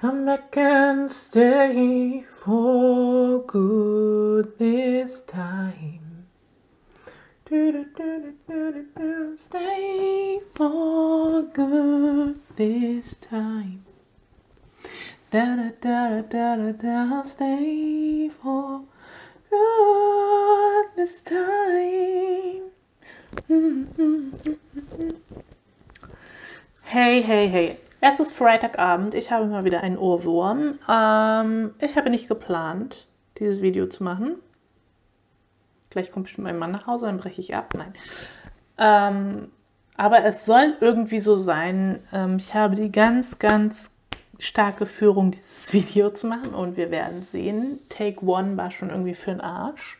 Come back and stay for good this time. Stay for good this time. Da da da da da da stay for good this time. Mm, mm, mm, hey, hey, hey. Es ist Freitagabend. Ich habe mal wieder einen Ohrwurm. Ähm, ich habe nicht geplant, dieses Video zu machen. Gleich kommt bestimmt mein Mann nach Hause, dann breche ich ab. Nein. Ähm, aber es soll irgendwie so sein. Ähm, ich habe die ganz, ganz starke Führung, dieses Video zu machen und wir werden sehen. Take One war schon irgendwie für den Arsch.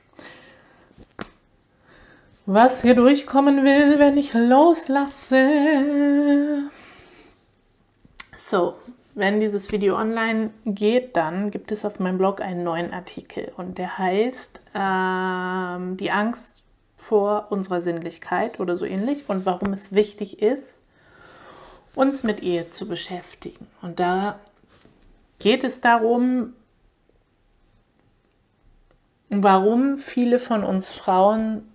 Was hier durchkommen will, wenn ich loslasse. So, wenn dieses Video online geht, dann gibt es auf meinem Blog einen neuen Artikel und der heißt ähm, Die Angst vor unserer Sinnlichkeit oder so ähnlich und warum es wichtig ist, uns mit Ehe zu beschäftigen. Und da geht es darum, warum viele von uns Frauen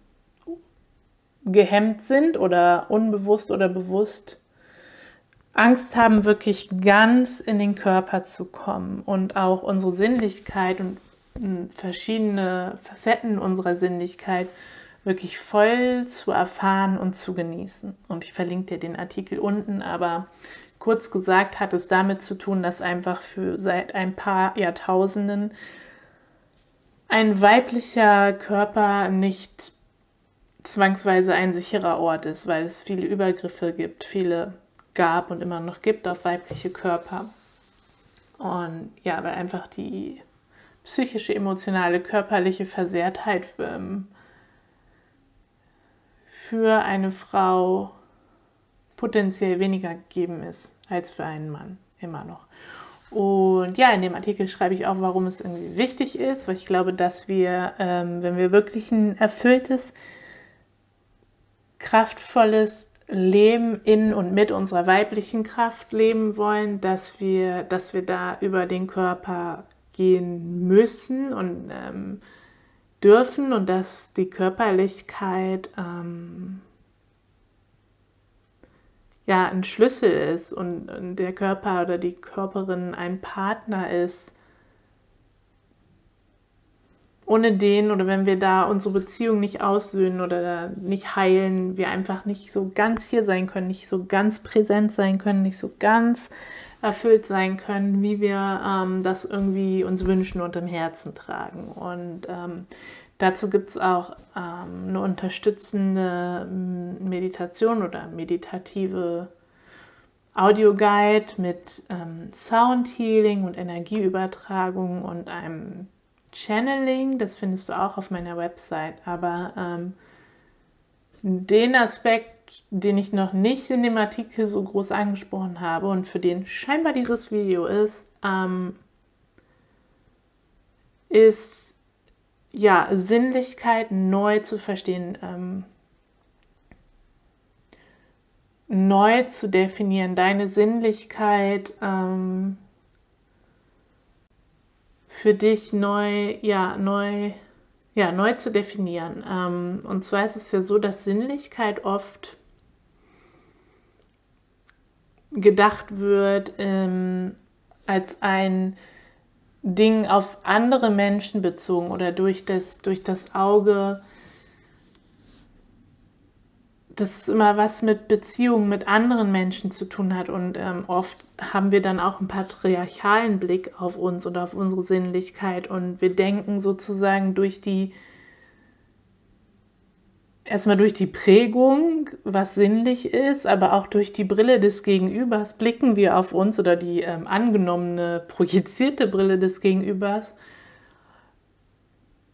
gehemmt sind oder unbewusst oder bewusst Angst haben, wirklich ganz in den Körper zu kommen und auch unsere Sinnlichkeit und hm, verschiedene Facetten unserer Sinnlichkeit wirklich voll zu erfahren und zu genießen. Und ich verlinke dir den Artikel unten, aber kurz gesagt hat es damit zu tun, dass einfach für seit ein paar Jahrtausenden ein weiblicher Körper nicht zwangsweise ein sicherer Ort ist, weil es viele Übergriffe gibt, viele gab und immer noch gibt auf weibliche Körper. Und ja, weil einfach die psychische, emotionale, körperliche Versehrtheit ähm, für eine Frau potenziell weniger gegeben ist als für einen Mann, immer noch. Und ja, in dem Artikel schreibe ich auch, warum es irgendwie wichtig ist, weil ich glaube, dass wir, ähm, wenn wir wirklich ein erfülltes, kraftvolles Leben in und mit unserer weiblichen Kraft leben wollen, dass wir, dass wir da über den Körper gehen müssen und ähm, dürfen und dass die Körperlichkeit ähm, ja ein Schlüssel ist und, und der Körper oder die Körperin ein Partner ist, ohne den oder wenn wir da unsere Beziehung nicht aussöhnen oder nicht heilen, wir einfach nicht so ganz hier sein können, nicht so ganz präsent sein können, nicht so ganz erfüllt sein können, wie wir ähm, das irgendwie uns wünschen und im Herzen tragen. Und ähm, dazu gibt es auch ähm, eine unterstützende Meditation oder meditative Audioguide mit ähm, Sound Healing und Energieübertragung und einem Channeling, das findest du auch auf meiner Website, aber ähm, den Aspekt, den ich noch nicht in dem Artikel so groß angesprochen habe und für den scheinbar dieses Video ist, ähm, ist ja Sinnlichkeit neu zu verstehen, ähm, neu zu definieren, deine Sinnlichkeit ähm, für dich neu, ja, neu, ja, neu zu definieren. Ähm, und zwar ist es ja so, dass Sinnlichkeit oft gedacht wird ähm, als ein Ding auf andere Menschen bezogen oder durch das, durch das Auge dass es immer was mit Beziehungen mit anderen Menschen zu tun hat. Und ähm, oft haben wir dann auch einen patriarchalen Blick auf uns und auf unsere Sinnlichkeit. Und wir denken sozusagen durch die, erstmal durch die Prägung, was sinnlich ist, aber auch durch die Brille des Gegenübers blicken wir auf uns oder die ähm, angenommene, projizierte Brille des Gegenübers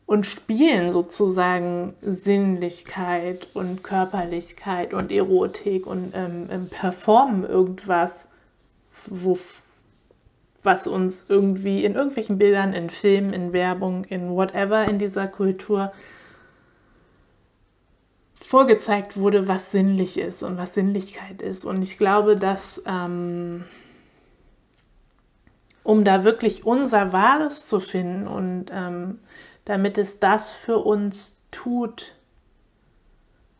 und spielen sozusagen Sinnlichkeit und Körperlichkeit und Erotik und ähm, ähm, performen irgendwas, wo, was uns irgendwie in irgendwelchen Bildern, in Filmen, in Werbung, in whatever in dieser Kultur vorgezeigt wurde, was sinnlich ist und was Sinnlichkeit ist. Und ich glaube, dass ähm, um da wirklich unser Wahres zu finden und ähm, damit es das für uns tut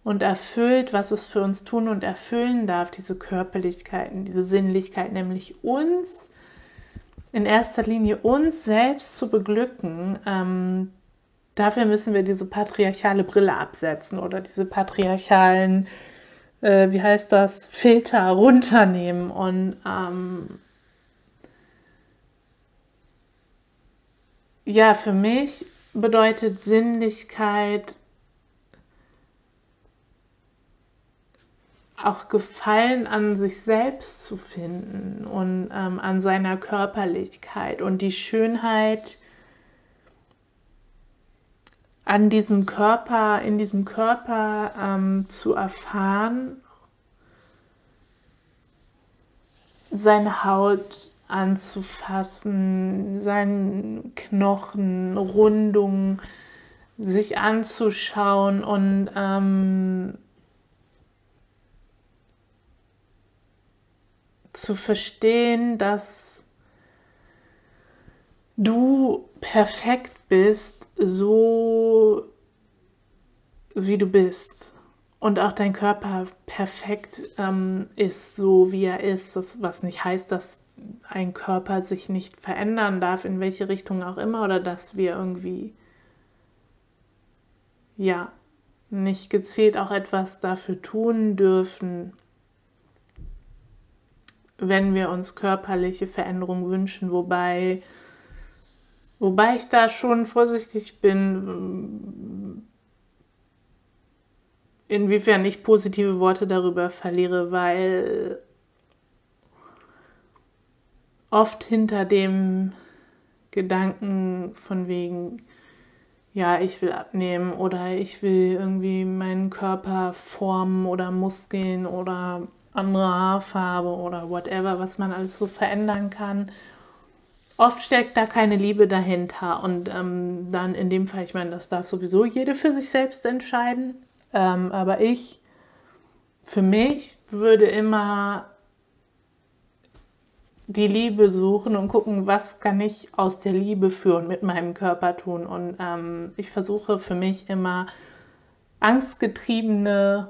und erfüllt, was es für uns tun und erfüllen darf, diese Körperlichkeiten, diese Sinnlichkeit, nämlich uns, in erster Linie uns selbst zu beglücken, ähm, dafür müssen wir diese patriarchale Brille absetzen oder diese patriarchalen, äh, wie heißt das, Filter runternehmen und ähm, ja, für mich bedeutet Sinnlichkeit auch Gefallen an sich selbst zu finden und ähm, an seiner Körperlichkeit und die Schönheit an diesem Körper, in diesem Körper ähm, zu erfahren, seine Haut anzufassen, seinen Knochen, Rundungen sich anzuschauen und ähm, zu verstehen, dass du perfekt bist, so wie du bist. Und auch dein Körper perfekt ähm, ist, so wie er ist. Was nicht heißt, dass ein Körper sich nicht verändern darf, in welche Richtung auch immer, oder dass wir irgendwie, ja, nicht gezielt auch etwas dafür tun dürfen, wenn wir uns körperliche Veränderungen wünschen, wobei, wobei ich da schon vorsichtig bin, inwiefern ich positive Worte darüber verliere, weil oft hinter dem Gedanken von wegen, ja, ich will abnehmen oder ich will irgendwie meinen Körper formen oder Muskeln oder andere Haarfarbe oder whatever, was man alles so verändern kann. Oft steckt da keine Liebe dahinter und ähm, dann in dem Fall, ich meine, das darf sowieso jede für sich selbst entscheiden, ähm, aber ich, für mich, würde immer die Liebe suchen und gucken, was kann ich aus der Liebe führen mit meinem Körper tun. Und ähm, ich versuche für mich immer angstgetriebene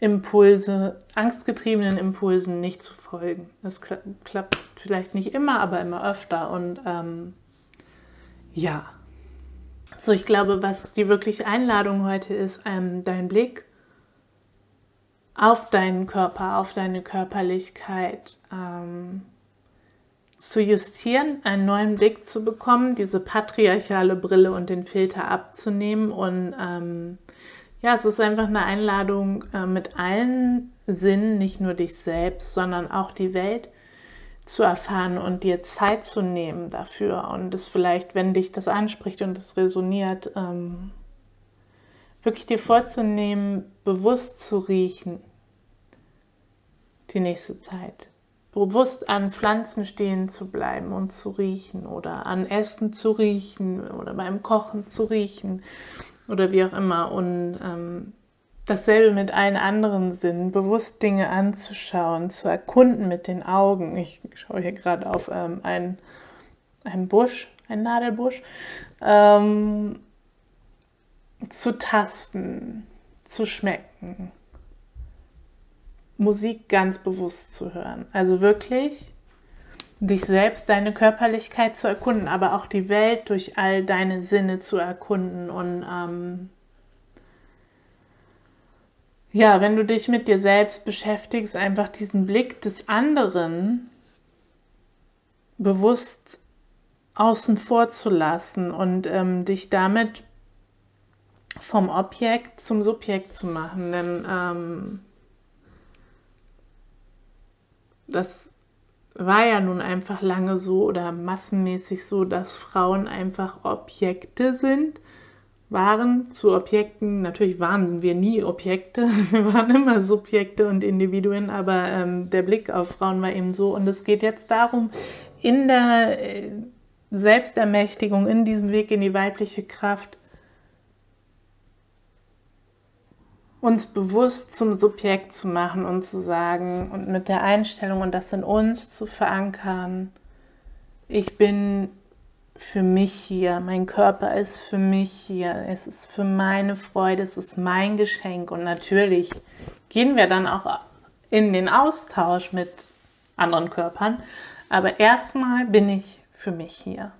Impulse, angstgetriebenen Impulsen nicht zu folgen. Das klappt vielleicht nicht immer, aber immer öfter. Und ähm, ja, so ich glaube, was die wirkliche Einladung heute ist, ähm, dein Blick auf deinen Körper, auf deine Körperlichkeit ähm, zu justieren, einen neuen Blick zu bekommen, diese patriarchale Brille und den Filter abzunehmen und ähm, ja, es ist einfach eine Einladung äh, mit allen Sinnen, nicht nur dich selbst, sondern auch die Welt zu erfahren und dir Zeit zu nehmen dafür und es vielleicht, wenn dich das anspricht und es resoniert, ähm, wirklich dir vorzunehmen, bewusst zu riechen die nächste Zeit. Bewusst an Pflanzen stehen zu bleiben und zu riechen oder an Essen zu riechen oder beim Kochen zu riechen oder wie auch immer. Und ähm, dasselbe mit allen anderen Sinnen, bewusst Dinge anzuschauen, zu erkunden mit den Augen. Ich schaue hier gerade auf ähm, einen, einen Busch, einen Nadelbusch. Ähm, zu tasten, zu schmecken, Musik ganz bewusst zu hören. Also wirklich dich selbst, deine Körperlichkeit zu erkunden, aber auch die Welt durch all deine Sinne zu erkunden. Und ähm, ja, wenn du dich mit dir selbst beschäftigst, einfach diesen Blick des anderen bewusst außen vor zu lassen und ähm, dich damit vom Objekt zum Subjekt zu machen. Denn ähm, das war ja nun einfach lange so oder massenmäßig so, dass Frauen einfach Objekte sind, waren zu Objekten, natürlich waren wir nie Objekte, wir waren immer Subjekte und Individuen, aber ähm, der Blick auf Frauen war eben so. Und es geht jetzt darum, in der äh, Selbstermächtigung, in diesem Weg in die weibliche Kraft, uns bewusst zum Subjekt zu machen und zu sagen und mit der Einstellung und das in uns zu verankern, ich bin für mich hier, mein Körper ist für mich hier, es ist für meine Freude, es ist mein Geschenk und natürlich gehen wir dann auch in den Austausch mit anderen Körpern, aber erstmal bin ich für mich hier.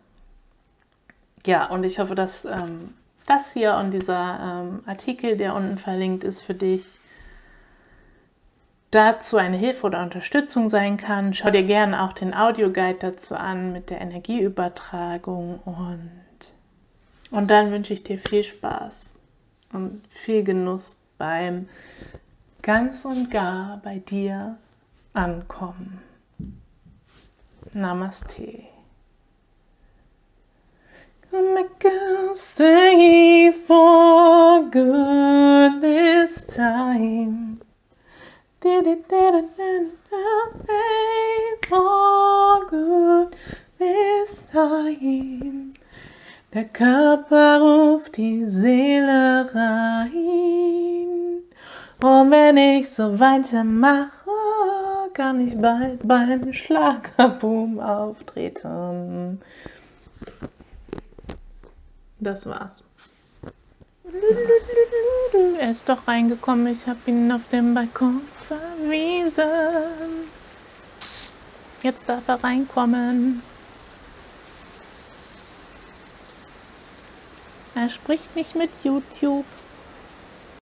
Ja, und ich hoffe, dass ähm, das hier und dieser ähm, Artikel, der unten verlinkt ist, für dich dazu eine Hilfe oder Unterstützung sein kann. Schau dir gerne auch den Audioguide dazu an mit der Energieübertragung und, und dann wünsche ich dir viel Spaß und viel Genuss beim ganz und gar bei dir ankommen. Namaste. Come stay for good this time. Did it, did it, did it, for good this time. Der Körper ruft die Seele rein. Und wenn ich so weitermache, kann ich bald beim Schlagerboom auftreten. Das war's. Er ist doch reingekommen, ich habe ihn auf dem Balkon verwiesen. Jetzt darf er reinkommen. Er spricht nicht mit YouTube.